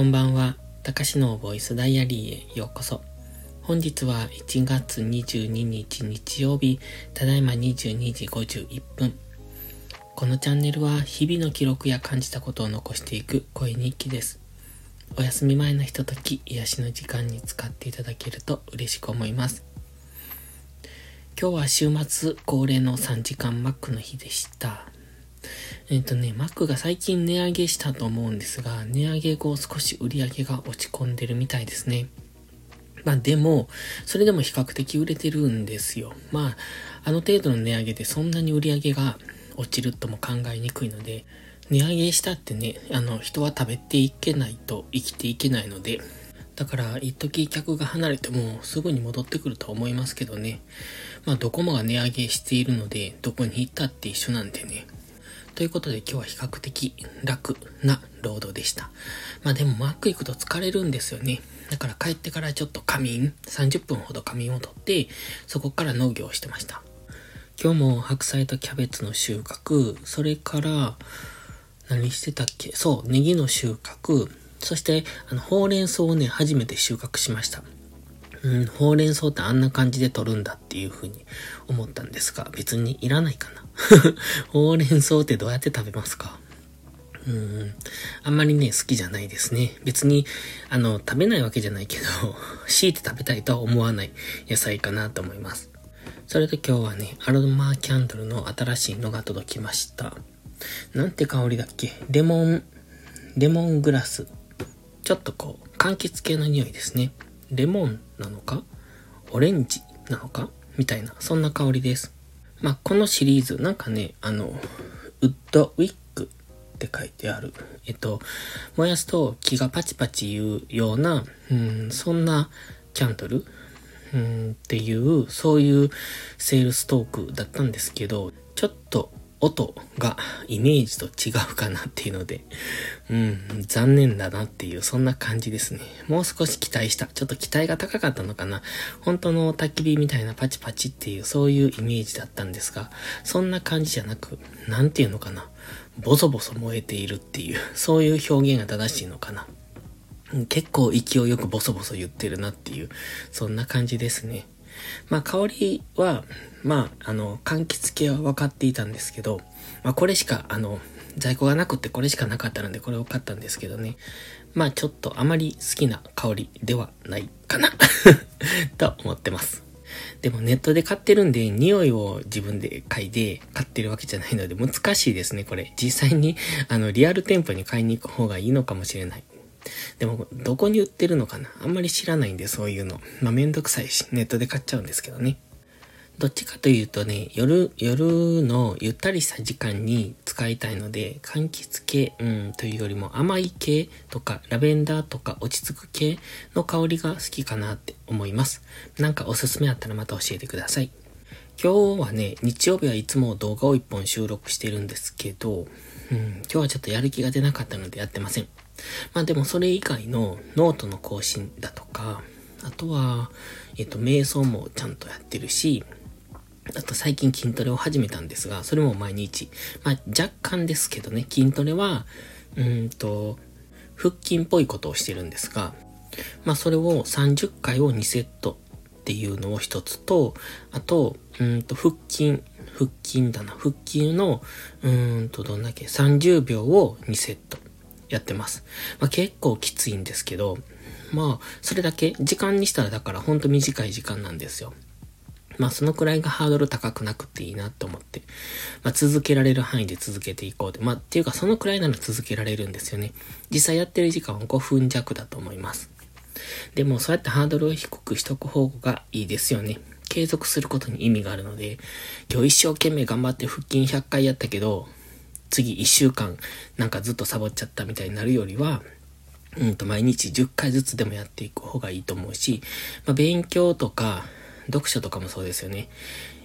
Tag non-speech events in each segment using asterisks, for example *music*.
こんばんは。たかしのボイスダイアリーへようこそ。本日は1月22日日曜日、ただいま22時51分。このチャンネルは日々の記録や感じたことを残していく声日記です。お休み前のひととき、癒しの時間に使っていただけると嬉しく思います。今日は週末恒例の3時間マックの日でした。えっ、とね、マックが最近値上げしたと思うんですが、値上げ後少し売り上げが落ち込んでるみたいですね。まあでも、それでも比較的売れてるんですよ。まあ、あの程度の値上げでそんなに売り上げが落ちるとも考えにくいので、値上げしたってね、あの、人は食べていけないと生きていけないので、だから、一時客が離れてもすぐに戻ってくると思いますけどね。まあ、ドコモが値上げしているので、どこに行ったって一緒なんでね。ということで今日は比較的楽な労働でした。まあでもマック行くと疲れるんですよね。だから帰ってからちょっと仮眠、30分ほど仮眠をとって、そこから農業をしてました。今日も白菜とキャベツの収穫、それから、何してたっけ？そう、ネギの収穫、そして、あの、ほうれん草をね、初めて収穫しました。うん、ほうれん草ってあんな感じで取るんだっていう風に思ったんですが、別にいらないかな。*laughs* ほうれん草ってどうやって食べますか？うん。あんまりね、好きじゃないですね。別に、あの、食べないわけじゃないけど、*laughs* 強いて食べたいとは思わない野菜かなと思います。それで今日はね、アロマキャンドルの新しいのが届きました。なんて香りだっけ？レモン、レモングラス。ちょっとこう、柑橘系の匂いですね。レモンなのか？オレンジなのか？みたいな、そんな香りです。まあ、このシリーズ、なんかね、あの、ウッドウィッグって書いてある。えっと、燃やすと木がパチパチ言うような、うん、そんなキャンドル、うん、っていう、そういうセールストークだったんですけど、ちょっと音がイメージと違うかなっていうので、うん、残念だなっていう、そんな感じですね。もう少し期待した。ちょっと期待が高かったのかな。本当の焚き火みたいなパチパチっていう、そういうイメージだったんですが、そんな感じじゃなく、なんていうのかな。ボソボソ燃えているっていう、そういう表現が正しいのかな。結構勢いよくボソボソ言ってるなっていう、そんな感じですね。まあ香りは、まあ、あの、柑橘系は分かっていたんですけど、まあこれしか、あの、在庫がなくてこれしかなかったのでこれを買ったんですけどね。まあちょっとあまり好きな香りではないかな *laughs* と思ってます。でもネットで買ってるんで、匂いを自分で嗅いで買ってるわけじゃないので難しいですね、これ。実際に、あの、リアル店舗に買いに行く方がいいのかもしれない。でも、どこに売ってるのかな？あんまり知らないんで、そういうの。まあ、めんどくさいし、ネットで買っちゃうんですけどね。どっちかというとね、夜、夜のゆったりした時間に使いたいので、柑橘系、うん、というよりも甘い系とか、ラベンダーとか落ち着く系の香りが好きかなって思います。なんかおすすめあったらまた教えてください。今日はね、日曜日はいつも動画を一本収録してるんですけど、うん、今日はちょっとやる気が出なかったのでやってません。まあでもそれ以外のノートの更新だとか、あとは、えっと、瞑想もちゃんとやってるし、あと最近筋トレを始めたんですが、それも毎日。まあ若干ですけどね、筋トレは、うんと、腹筋っぽいことをしてるんですが、まあそれを30回を2セットっていうのを一つと、あと、うんと腹筋、腹筋だな、腹筋の、うんとどんだけ、30秒を2セットやってます。まあ結構きついんですけど、まあ、それだけ、時間にしたらだからほんと短い時間なんですよ。まあそのくらいがハードル高くなくていいなと思って、まあ続けられる範囲で続けていこうで、まあっていうかそのくらいなら続けられるんですよね。実際やってる時間は5分弱だと思います。でもそうやってハードルを低くしとく方がいいですよね。継続することに意味があるので、今日一生懸命頑張って腹筋100回やったけど、次1週間なんかずっとサボっちゃったみたいになるよりは、うんと毎日10回ずつでもやっていく方がいいと思うし、まあ、勉強とか読書とかもそうですよね。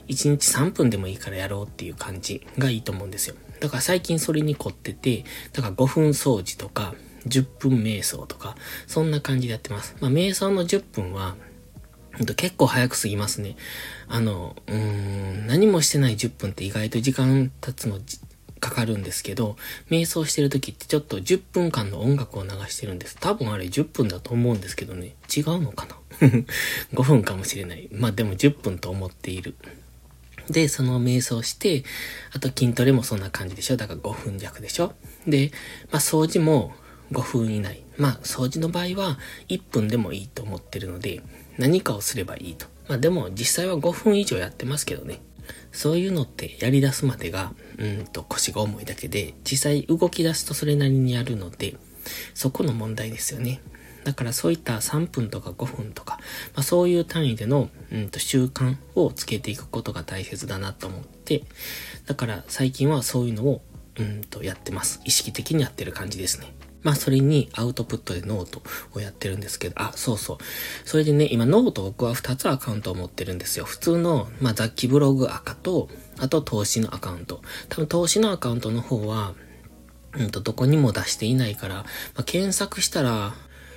1日3分でもいいからやろうっていう感じがいいと思うんですよ。だから最近それに凝ってて、だから5分掃除とか、10分瞑想とか、そんな感じでやってます。まあ、瞑想の10分は、結構早く過ぎますね。あの、うーん、何もしてない10分って意外と時間経つのかかるんですけど、瞑想してる時ってちょっと10分間の音楽を流してるんです。多分あれ10分だと思うんですけどね。違うのかな *laughs* ?5 分かもしれない。まあでも10分と思っている。で、その瞑想して、あと筋トレもそんな感じでしょ？だから5分弱でしょ？で、まあ掃除も5分以内。まあ掃除の場合は1分でもいいと思ってるので、何かをすればいいと。まあでも実際は5分以上やってますけどね。そういうのってやり出すまでが、うんと腰が重いだけで、実際動き出すとそれなりにやるので、そこの問題ですよね。だからそういった3分とか5分とか、まあ、そういう単位での、うんと習慣をつけていくことが大切だなと思って、だから最近はそういうのを、うんとやってます。意識的にやってる感じですね。まあそれにアウトプットでノートをやってるんですけど、あ、そうそう。それでね、今ノート僕は2つアカウントを持ってるんですよ。普通の、まあ雑記ブログ垢と、あと投資のアカウント。多分投資のアカウントの方は、うんと、どこにも出していないから、まあ、検索したら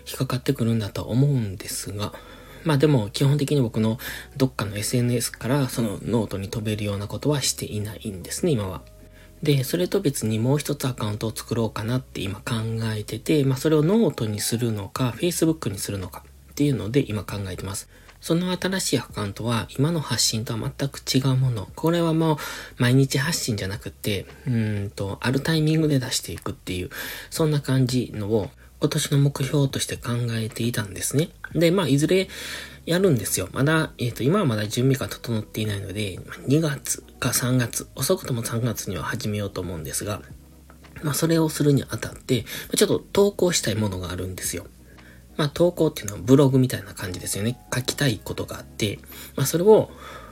引っかかってくるんだと思うんですが、まあでも基本的に僕のどっかの SNS からそのノートに飛べるようなことはしていないんですね、今は。で、それと別にもう一つアカウントを作ろうかなって今考えてて、まあそれをノートにするのか、Facebook にするのかっていうので今考えてます。その新しいアカウントは今の発信とは全く違うもの。これはもう毎日発信じゃなくて、うんと、あるタイミングで出していくっていう、そんな感じのを今年の目標として考えていたんですね。で、まあ、いずれやるんですよ。まだ、えっ、ー、と、今はまだ準備が整っていないので、2月か3月、遅くとも3月には始めようと思うんですが、まあ、それをするにあたって、ちょっと投稿したいものがあるんですよ。まあ、投稿っていうのはブログみたいな感じですよね。書きたいことがあって、まあ、それを、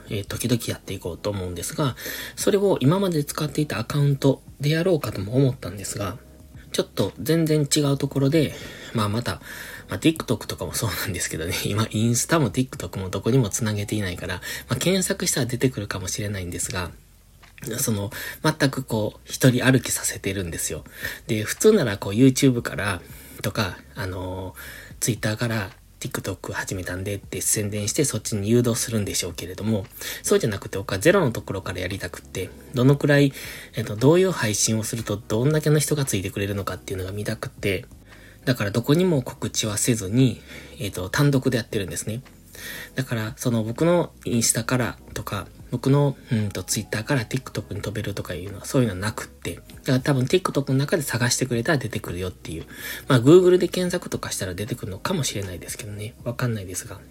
えー、時々やっていこうと思うんですが、それを今まで使っていたアカウントでやろうかとも思ったんですが、ちょっと全然違うところで、まあまた、まあ、TikTok とかもそうなんですけどね、*laughs* 今インスタも TikTok もどこにも繋げていないから、まあ、検索したら出てくるかもしれないんですが、その、全くこう、一人歩きさせてるんですよ。で、普通ならこう YouTube から、とか、あの、Twitter から TikTok 始めたんでって宣伝してそっちに誘導するんでしょうけれども、そうじゃなくて僕はゼロのところからやりたくって、どのくらい、えっと、どういう配信をするとどんだけの人がついてくれるのかっていうのが見たくって、だからどこにも告知はせずに、えっと、単独でやってるんですね。だから、その僕のインスタからとか、僕の、うんと、ツイッターから TikTok に飛べるとかいうのは、そういうのはなくって。だから多分 TikTok の中で探してくれたら出てくるよっていう。まあ、Google で検索とかしたら出てくるのかもしれないですけどね。わかんないですが。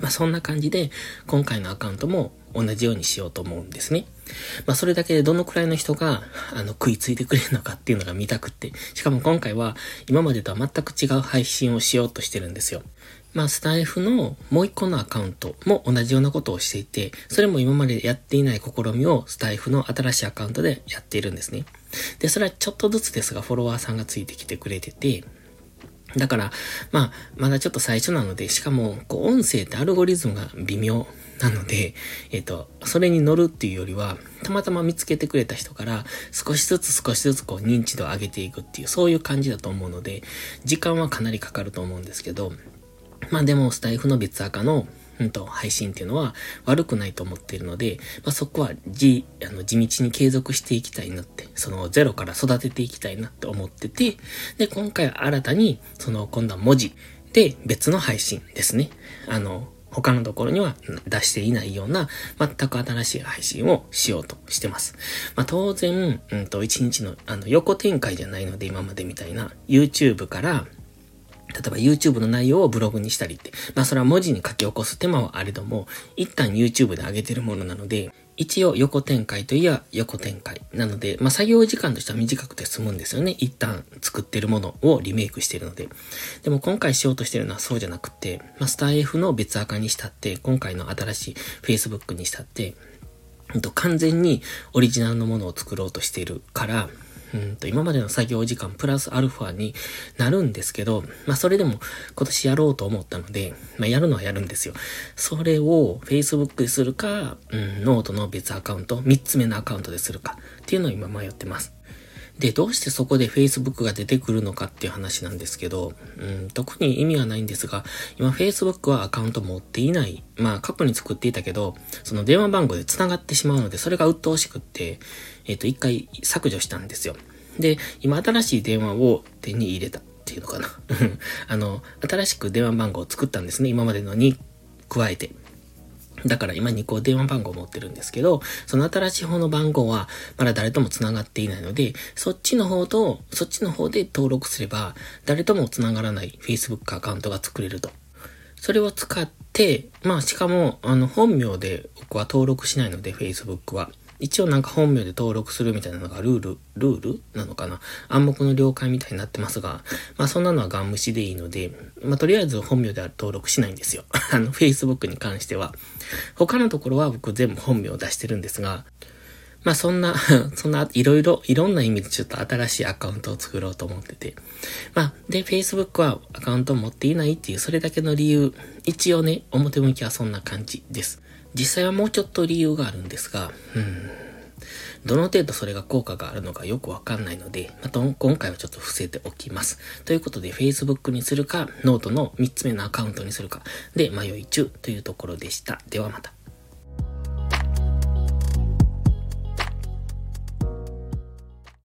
まあ、そんな感じで、今回のアカウントも同じようにしようと思うんですね。まあ、それだけでどのくらいの人が、あの、食いついてくれるのかっていうのが見たくって。しかも今回は、今までとは全く違う配信をしようとしてるんですよ。まあ、スタイフのもう一個のアカウントも同じようなことをしていて、それも今までやっていない試みをスタイフの新しいアカウントでやっているんですね。で、それはちょっとずつですが、フォロワーさんがついてきてくれてて、だから、まあ、まだちょっと最初なので、しかも、こう、音声ってアルゴリズムが微妙なので、えっ、と、それに乗るっていうよりは、たまたま見つけてくれた人から、少しずつ少しずつこう、認知度を上げていくっていう、そういう感じだと思うので、時間はかなりかかると思うんですけど、まあでも、スタイフの別赤の、うんと、配信っていうのは悪くないと思っているので、まあ、そこはじ、あの、地道に継続していきたいなって、そのゼロから育てていきたいなって思ってて、で、今回は新たに、その、今度は文字で別の配信ですね。あの、他のところには出していないような全く新しい配信をしようとしてます。まあ、当然、うんと、一日のあの横展開じゃないので今までみたいな YouTube から例えば YouTube の内容をブログにしたりって、まあそれは文字に書き起こす手間はあれども、一旦 YouTube で上げてるものなので、一応横展開といえば横展開。なので、まあ作業時間としては短くて済むんですよね。一旦作ってるものをリメイクしてるので。でも今回しようとしてるのはそうじゃなくて、まあスター F の別アカにしたって、今回の新しい Facebook にしたって、完全にオリジナルのものを作ろうとしているから、うんと、今までの作業時間プラスアルファになるんですけど、まあそれでも今年やろうと思ったので、まあやるのはやるんですよ。それを Facebook でするか、うん、ノートの別アカウント、3つ目のアカウントでするかっていうのを今迷ってます。で、どうしてそこで Facebook が出てくるのかっていう話なんですけど、うん、特に意味はないんですが、今 Facebook はアカウント持っていない。まあ過去に作っていたけど、その電話番号で繋がってしまうので、それが鬱陶しくって、えっ、ー、と、一回削除したんですよ。で、今新しい電話を手に入れたっていうのかな。*laughs* あの、新しく電話番号を作ったんですね。今までのに加えて。だから今2個電話番号持ってるんですけど、その新しい方の番号はまだ誰とも繋がっていないので、そっちの方と、そっちの方で登録すれば、誰とも繋がらない Facebook アカウントが作れると。それを使って、まあしかも、あの、本名で僕は登録しないので、Facebook は。一応なんか本名で登録するみたいなのがルール、ルール？なのかな？暗黙の了解みたいになってますが、まあそんなのはガン無視でいいので、まあとりあえず本名では登録しないんですよ。*laughs* あの、Facebook に関しては。他のところは僕全部本名を出してるんですが、まあそんな、*laughs* そんないろいろ、いろんな意味でちょっと新しいアカウントを作ろうと思ってて。まあ、で、Facebook はアカウントを持っていないっていう、それだけの理由。一応ね、表向きはそんな感じです。実際はもうちょっと理由があるんですが、うん。どの程度それが効果があるのかよくわかんないので、また今回はちょっと伏せておきます。ということで、Facebook にするか、ノートの3つ目のアカウントにするか、で迷い中というところでした。ではまた。